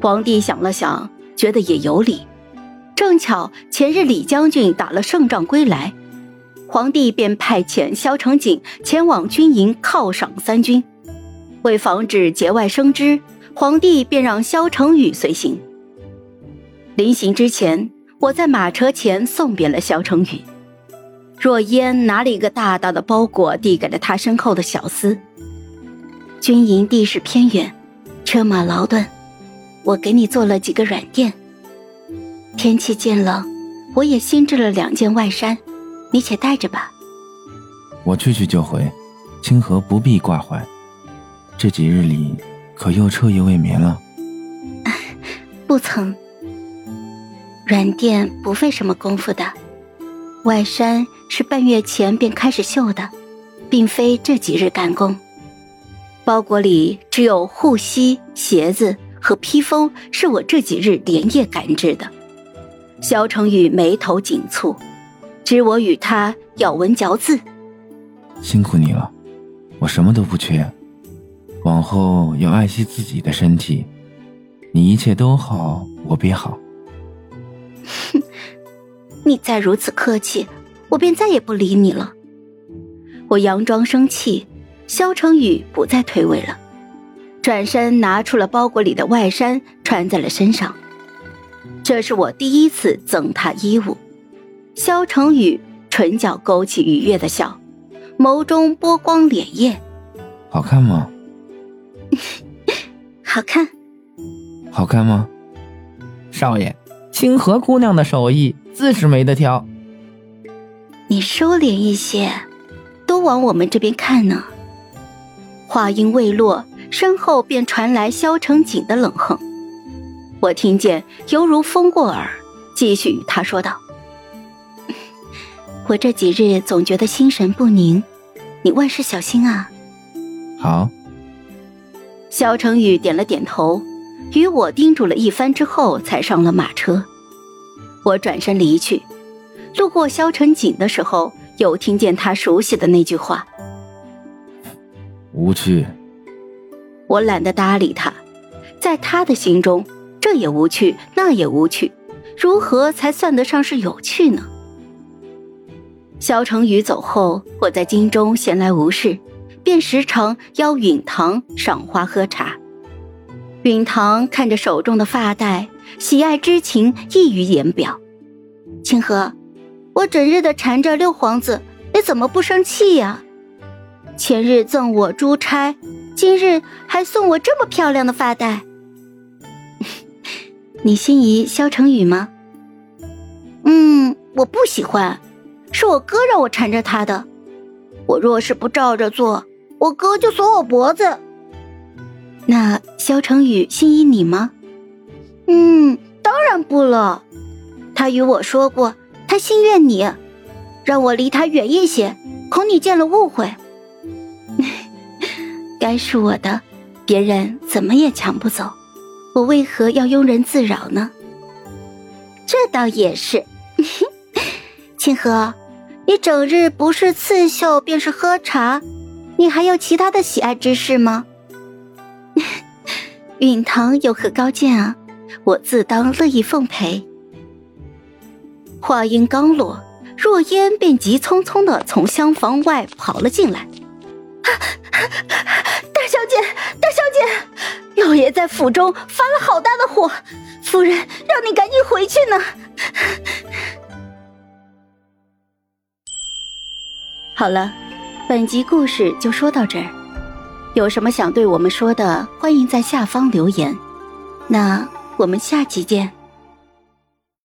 皇帝想了想，觉得也有理。正巧前日李将军打了胜仗归来，皇帝便派遣萧承景前往军营犒赏三军。为防止节外生枝，皇帝便让萧承宇随行。临行之前，我在马车前送别了萧承宇。若烟拿了一个大大的包裹，递给了他身后的小厮。军营地势偏远，车马劳顿，我给你做了几个软垫。天气渐冷，我也新制了两件外衫，你且带着吧。我去去就回，清河不必挂怀。这几日里，可又彻夜未眠了？不曾。软垫不费什么功夫的，外衫是半月前便开始绣的，并非这几日赶工。包裹里只有护膝、鞋子和披风，是我这几日连夜赶制的。萧成宇眉头紧蹙，知我与他咬文嚼字。辛苦你了，我什么都不缺，往后要爱惜自己的身体。你一切都好，我便好。哼，你再如此客气，我便再也不理你了。我佯装生气，萧成宇不再推诿了，转身拿出了包裹里的外衫，穿在了身上。这是我第一次赠他衣物。萧成宇唇角勾起愉悦的笑，眸中波光潋滟。好看吗？好看。好看吗？少爷。清河姑娘的手艺自是没得挑。你收敛一些，都往我们这边看呢。话音未落，身后便传来萧成景的冷哼。我听见，犹如风过耳，继续与他说道：“我这几日总觉得心神不宁，你万事小心啊。”好。萧成宇点了点头。与我叮嘱了一番之后，才上了马车。我转身离去，路过萧成景的时候，又听见他熟悉的那句话：“无趣。”我懒得搭理他，在他的心中，这也无趣，那也无趣，如何才算得上是有趣呢？萧成宇走后，我在京中闲来无事，便时常邀允堂赏花喝茶。允堂看着手中的发带，喜爱之情溢于言表。清河，我整日的缠着六皇子，你怎么不生气呀？前日赠我珠钗，今日还送我这么漂亮的发带。你心仪萧成宇吗？嗯，我不喜欢，是我哥让我缠着他的。我若是不照着做，我哥就锁我脖子。那萧成宇心仪你吗？嗯，当然不了。他与我说过，他心悦你，让我离他远一些，恐你见了误会。该是我的，别人怎么也抢不走，我为何要庸人自扰呢？这倒也是。清河，你整日不是刺绣便是喝茶，你还有其他的喜爱之事吗？允堂有何高见啊？我自当乐意奉陪。话音刚落，若烟便急匆匆的从厢房外跑了进来。大小姐，老爷在府中发了好大的火，夫人让你赶紧回去呢。好了，本集故事就说到这儿。有什么想对我们说的，欢迎在下方留言。那我们下期见。